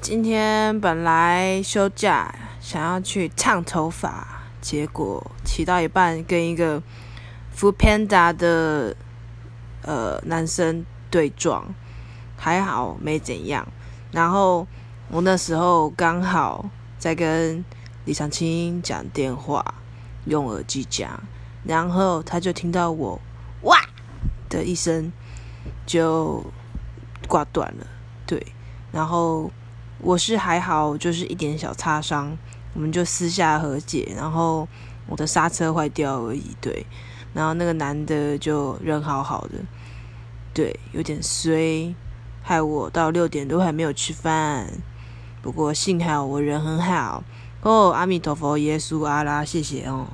今天本来休假，想要去烫头发，结果骑到一半跟一个 f o o Panda 的呃男生对撞，还好没怎样。然后我那时候刚好在跟李长青讲电话，用耳机讲，然后他就听到我哇的一声就挂断了，对，然后。我是还好，就是一点小擦伤，我们就私下和解。然后我的刹车坏掉而已，对。然后那个男的就人好好的，对，有点衰，害我到六点都还没有吃饭。不过幸好我人很好哦，阿弥陀佛，耶稣阿拉，谢谢哦。